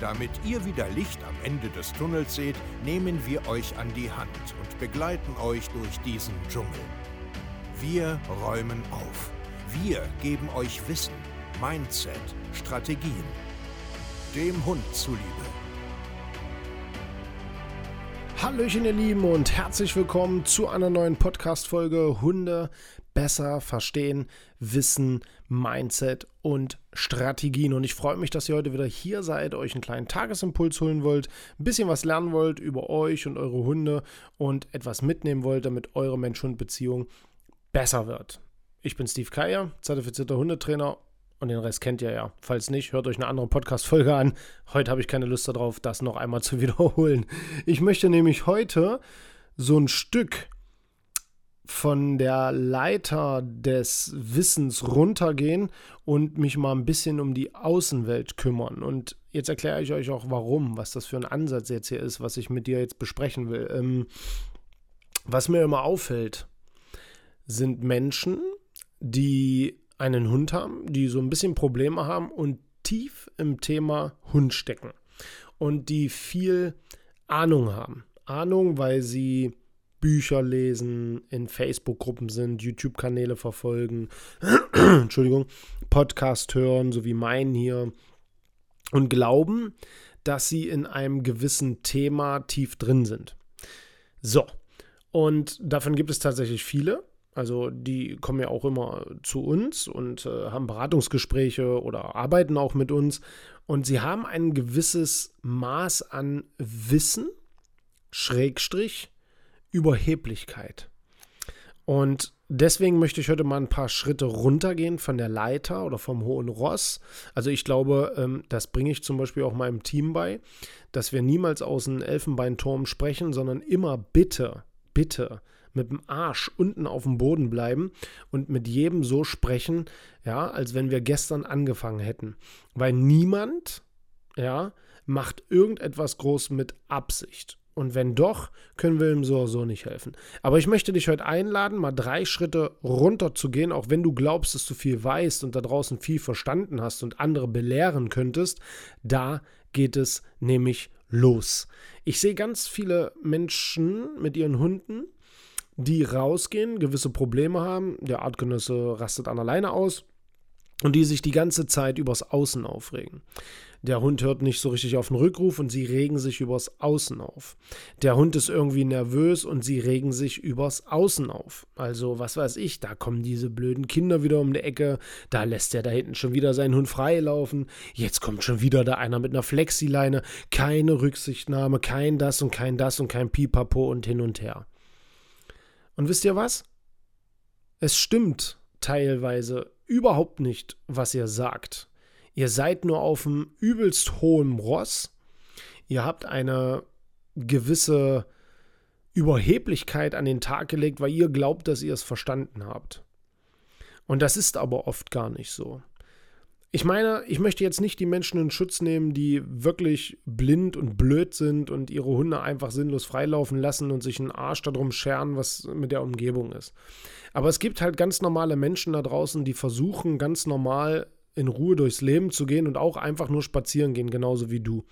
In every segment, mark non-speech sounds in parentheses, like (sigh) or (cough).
Damit ihr wieder Licht am Ende des Tunnels seht, nehmen wir euch an die Hand und begleiten euch durch diesen Dschungel. Wir räumen auf. Wir geben euch Wissen, Mindset, Strategien. Dem Hund zuliebe. Hallöchen ihr Lieben und herzlich willkommen zu einer neuen Podcast-Folge Hunde besser verstehen, Wissen, Mindset und Strategien. Und ich freue mich, dass ihr heute wieder hier seid, euch einen kleinen Tagesimpuls holen wollt, ein bisschen was lernen wollt über euch und eure Hunde und etwas mitnehmen wollt, damit eure Mensch-Hund-Beziehung besser wird. Ich bin Steve Keier, zertifizierter Hundetrainer und den Rest kennt ihr ja. Falls nicht, hört euch eine andere Podcast-Folge an. Heute habe ich keine Lust darauf, das noch einmal zu (laughs) wiederholen. Ich möchte nämlich heute so ein Stück von der Leiter des Wissens runtergehen und mich mal ein bisschen um die Außenwelt kümmern. Und jetzt erkläre ich euch auch warum, was das für ein Ansatz jetzt hier ist, was ich mit dir jetzt besprechen will. Ähm, was mir immer auffällt, sind Menschen, die einen Hund haben, die so ein bisschen Probleme haben und tief im Thema Hund stecken und die viel Ahnung haben. Ahnung, weil sie Bücher lesen, in Facebook-Gruppen sind, YouTube-Kanäle verfolgen, (clears throat) Entschuldigung, Podcast hören, so wie meinen hier, und glauben, dass sie in einem gewissen Thema tief drin sind. So, und davon gibt es tatsächlich viele. Also die kommen ja auch immer zu uns und äh, haben Beratungsgespräche oder arbeiten auch mit uns. Und sie haben ein gewisses Maß an Wissen, Schrägstrich, Überheblichkeit. Und deswegen möchte ich heute mal ein paar Schritte runtergehen von der Leiter oder vom hohen Ross. Also ich glaube, ähm, das bringe ich zum Beispiel auch meinem Team bei, dass wir niemals aus dem Elfenbeinturm sprechen, sondern immer bitte, bitte mit dem Arsch unten auf dem Boden bleiben und mit jedem so sprechen, ja, als wenn wir gestern angefangen hätten. Weil niemand, ja, macht irgendetwas groß mit Absicht. Und wenn doch, können wir ihm so oder so nicht helfen. Aber ich möchte dich heute einladen, mal drei Schritte runter zu gehen, auch wenn du glaubst, dass du viel weißt und da draußen viel verstanden hast und andere belehren könntest. Da geht es nämlich los. Ich sehe ganz viele Menschen mit ihren Hunden, die rausgehen, gewisse Probleme haben. Der Artgenosse rastet an alleine aus und die sich die ganze Zeit übers Außen aufregen. Der Hund hört nicht so richtig auf den Rückruf und sie regen sich übers Außen auf. Der Hund ist irgendwie nervös und sie regen sich übers Außen auf. Also, was weiß ich, da kommen diese blöden Kinder wieder um die Ecke, da lässt der da hinten schon wieder seinen Hund freilaufen, jetzt kommt schon wieder da einer mit einer Flexileine, keine Rücksichtnahme, kein das und kein das und kein Pipapo und hin und her. Und wisst ihr was? Es stimmt teilweise überhaupt nicht, was ihr sagt. Ihr seid nur auf einem übelst hohen Ross. Ihr habt eine gewisse Überheblichkeit an den Tag gelegt, weil ihr glaubt, dass ihr es verstanden habt. Und das ist aber oft gar nicht so. Ich meine, ich möchte jetzt nicht die Menschen in Schutz nehmen, die wirklich blind und blöd sind und ihre Hunde einfach sinnlos freilaufen lassen und sich einen Arsch darum scheren, was mit der Umgebung ist. Aber es gibt halt ganz normale Menschen da draußen, die versuchen ganz normal in Ruhe durchs Leben zu gehen und auch einfach nur spazieren gehen, genauso wie du.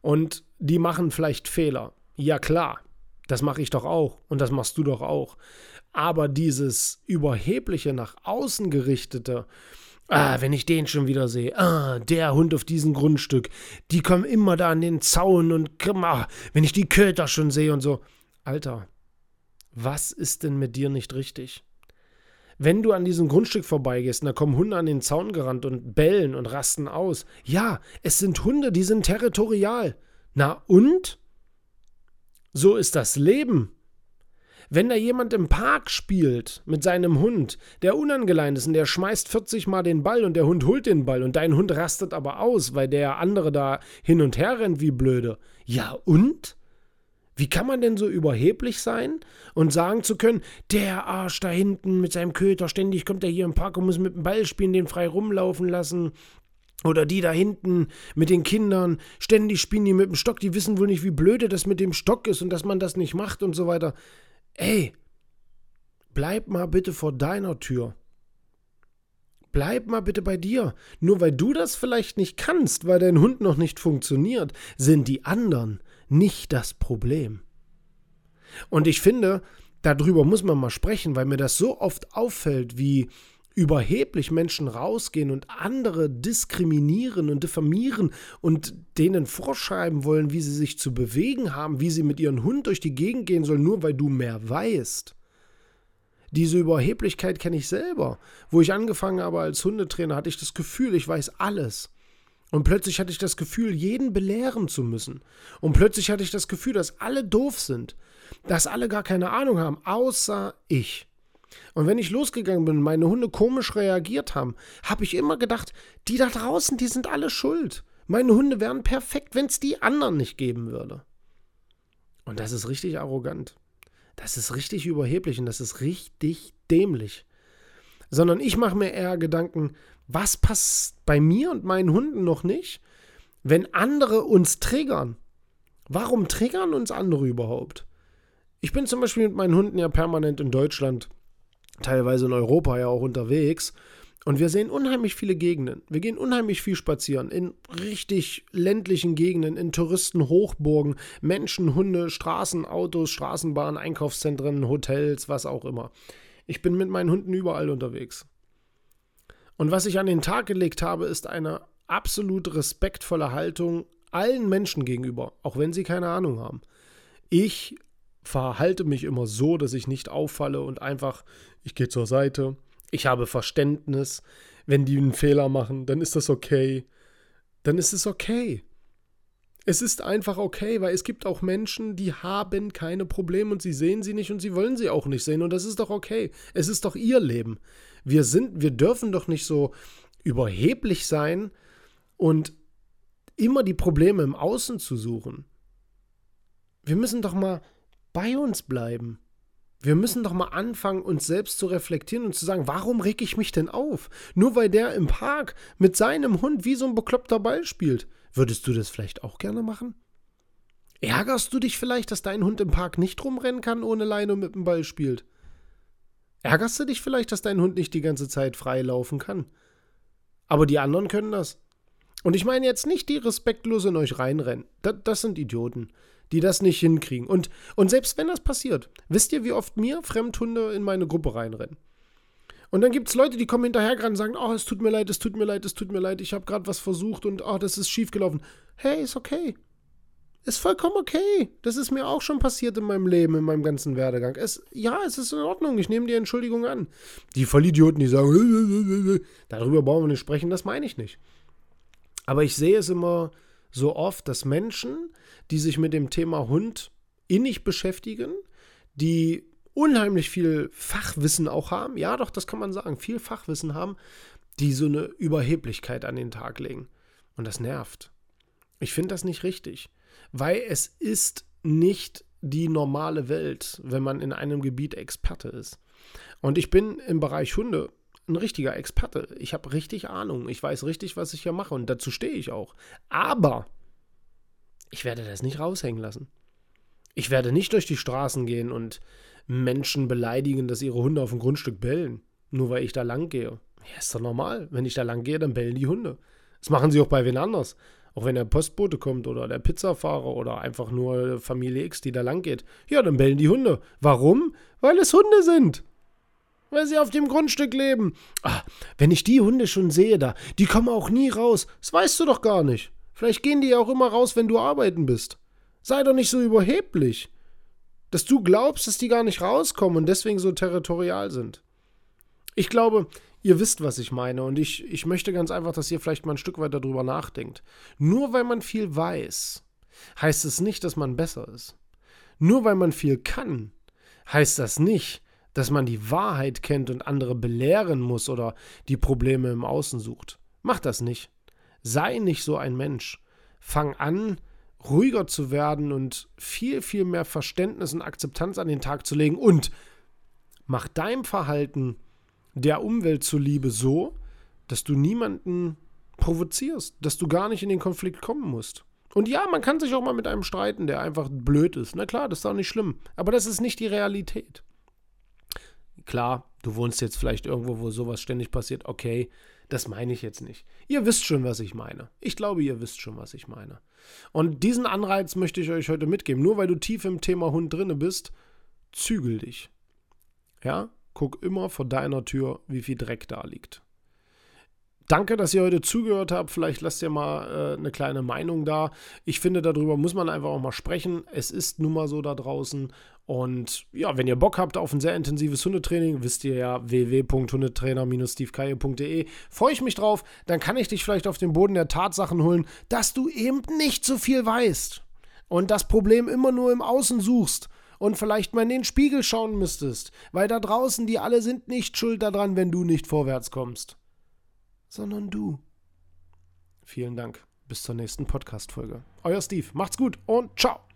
Und die machen vielleicht Fehler. Ja klar, das mache ich doch auch und das machst du doch auch. Aber dieses überhebliche nach außen gerichtete, ah, wenn ich den schon wieder sehe, ah, der Hund auf diesem Grundstück, die kommen immer da an den Zaun und ah, wenn ich die Köter schon sehe und so. Alter, was ist denn mit dir nicht richtig? Wenn du an diesem Grundstück vorbeigehst und da kommen Hunde an den Zaun gerannt und bellen und rasten aus. Ja, es sind Hunde, die sind territorial. Na und? So ist das Leben. Wenn da jemand im Park spielt mit seinem Hund, der unangeleint ist und der schmeißt 40 Mal den Ball und der Hund holt den Ball und dein Hund rastet aber aus, weil der andere da hin und her rennt wie blöde. Ja und? Wie kann man denn so überheblich sein und sagen zu können, der Arsch da hinten mit seinem Köter, ständig kommt er hier im Park und muss mit dem Ball spielen, den frei rumlaufen lassen. Oder die da hinten mit den Kindern, ständig spielen die mit dem Stock, die wissen wohl nicht, wie blöde das mit dem Stock ist und dass man das nicht macht und so weiter. Ey, bleib mal bitte vor deiner Tür. Bleib mal bitte bei dir. Nur weil du das vielleicht nicht kannst, weil dein Hund noch nicht funktioniert, sind die anderen nicht das Problem. Und ich finde, darüber muss man mal sprechen, weil mir das so oft auffällt, wie überheblich Menschen rausgehen und andere diskriminieren und diffamieren und denen vorschreiben wollen, wie sie sich zu bewegen haben, wie sie mit ihrem Hund durch die Gegend gehen sollen, nur weil du mehr weißt. Diese Überheblichkeit kenne ich selber. Wo ich angefangen habe als Hundetrainer, hatte ich das Gefühl, ich weiß alles. Und plötzlich hatte ich das Gefühl, jeden belehren zu müssen. Und plötzlich hatte ich das Gefühl, dass alle doof sind. Dass alle gar keine Ahnung haben, außer ich. Und wenn ich losgegangen bin und meine Hunde komisch reagiert haben, habe ich immer gedacht, die da draußen, die sind alle schuld. Meine Hunde wären perfekt, wenn es die anderen nicht geben würde. Und das ist richtig arrogant. Das ist richtig überheblich und das ist richtig dämlich. Sondern ich mache mir eher Gedanken, was passt bei mir und meinen Hunden noch nicht, wenn andere uns triggern? Warum triggern uns andere überhaupt? Ich bin zum Beispiel mit meinen Hunden ja permanent in Deutschland, teilweise in Europa ja auch unterwegs. Und wir sehen unheimlich viele Gegenden. Wir gehen unheimlich viel spazieren. In richtig ländlichen Gegenden, in Touristenhochburgen, Menschen, Hunde, Straßen, Autos, Straßenbahnen, Einkaufszentren, Hotels, was auch immer. Ich bin mit meinen Hunden überall unterwegs. Und was ich an den Tag gelegt habe, ist eine absolut respektvolle Haltung allen Menschen gegenüber, auch wenn sie keine Ahnung haben. Ich verhalte mich immer so, dass ich nicht auffalle und einfach, ich gehe zur Seite, ich habe Verständnis. Wenn die einen Fehler machen, dann ist das okay. Dann ist es okay. Es ist einfach okay, weil es gibt auch Menschen, die haben keine Probleme und sie sehen sie nicht und sie wollen sie auch nicht sehen und das ist doch okay. Es ist doch ihr Leben. Wir sind, wir dürfen doch nicht so überheblich sein und immer die Probleme im Außen zu suchen. Wir müssen doch mal bei uns bleiben. Wir müssen doch mal anfangen, uns selbst zu reflektieren und zu sagen, warum reg ich mich denn auf? Nur weil der im Park mit seinem Hund wie so ein bekloppter Ball spielt. Würdest du das vielleicht auch gerne machen? Ärgerst du dich vielleicht, dass dein Hund im Park nicht rumrennen kann ohne Leine und mit dem Ball spielt? Ärgerst du dich vielleicht, dass dein Hund nicht die ganze Zeit frei laufen kann? Aber die anderen können das. Und ich meine jetzt nicht die respektlos in euch reinrennen. Das, das sind Idioten die das nicht hinkriegen. Und, und selbst wenn das passiert, wisst ihr, wie oft mir Fremdhunde in meine Gruppe reinrennen? Und dann gibt es Leute, die kommen hinterher gerade und sagen, oh, es tut mir leid, es tut mir leid, es tut mir leid, ich habe gerade was versucht und oh, das ist schief gelaufen. Hey, ist okay. Ist vollkommen okay. Das ist mir auch schon passiert in meinem Leben, in meinem ganzen Werdegang. Es, ja, es ist in Ordnung. Ich nehme die Entschuldigung an. Die Vollidioten, die sagen, (laughs) darüber brauchen wir nicht sprechen, das meine ich nicht. Aber ich sehe es immer so oft, dass Menschen, die sich mit dem Thema Hund innig beschäftigen, die unheimlich viel Fachwissen auch haben, ja doch, das kann man sagen, viel Fachwissen haben, die so eine Überheblichkeit an den Tag legen. Und das nervt. Ich finde das nicht richtig, weil es ist nicht die normale Welt, wenn man in einem Gebiet Experte ist. Und ich bin im Bereich Hunde ein richtiger Experte. Ich habe richtig Ahnung. Ich weiß richtig, was ich hier mache und dazu stehe ich auch. Aber ich werde das nicht raushängen lassen. Ich werde nicht durch die Straßen gehen und Menschen beleidigen, dass ihre Hunde auf dem Grundstück bellen, nur weil ich da lang gehe. Ja, ist doch normal. Wenn ich da lang gehe, dann bellen die Hunde. Das machen sie auch bei wen anders. Auch wenn der Postbote kommt oder der Pizzafahrer oder einfach nur Familie X, die da lang geht. Ja, dann bellen die Hunde. Warum? Weil es Hunde sind. Weil sie auf dem Grundstück leben. Ah, wenn ich die Hunde schon sehe da, die kommen auch nie raus. Das weißt du doch gar nicht. Vielleicht gehen die ja auch immer raus, wenn du arbeiten bist. Sei doch nicht so überheblich. Dass du glaubst, dass die gar nicht rauskommen und deswegen so territorial sind. Ich glaube, ihr wisst, was ich meine und ich, ich möchte ganz einfach, dass ihr vielleicht mal ein Stück weiter darüber nachdenkt. Nur weil man viel weiß, heißt es nicht, dass man besser ist. Nur weil man viel kann, heißt das nicht, dass man die Wahrheit kennt und andere belehren muss oder die Probleme im Außen sucht. Macht das nicht. Sei nicht so ein Mensch. Fang an, ruhiger zu werden und viel, viel mehr Verständnis und Akzeptanz an den Tag zu legen und mach dein Verhalten der Umwelt zuliebe so, dass du niemanden provozierst, dass du gar nicht in den Konflikt kommen musst. Und ja, man kann sich auch mal mit einem streiten, der einfach blöd ist. Na klar, das ist auch nicht schlimm. Aber das ist nicht die Realität. Klar, du wohnst jetzt vielleicht irgendwo, wo sowas ständig passiert. Okay, das meine ich jetzt nicht. Ihr wisst schon, was ich meine. Ich glaube, ihr wisst schon, was ich meine. Und diesen Anreiz möchte ich euch heute mitgeben. Nur weil du tief im Thema Hund drinne bist, zügel dich. Ja, guck immer vor deiner Tür, wie viel Dreck da liegt. Danke, dass ihr heute zugehört habt. Vielleicht lasst ihr mal äh, eine kleine Meinung da. Ich finde, darüber muss man einfach auch mal sprechen. Es ist nun mal so da draußen. Und ja, wenn ihr Bock habt auf ein sehr intensives Hundetraining, wisst ihr ja www.hundetrainer-stevekeier.de. Freue ich mich drauf. Dann kann ich dich vielleicht auf den Boden der Tatsachen holen, dass du eben nicht so viel weißt. Und das Problem immer nur im Außen suchst und vielleicht mal in den Spiegel schauen müsstest, weil da draußen die alle sind nicht schuld daran, wenn du nicht vorwärts kommst sondern du. Vielen Dank. Bis zur nächsten Podcast-Folge. Euer Steve. Macht's gut und ciao.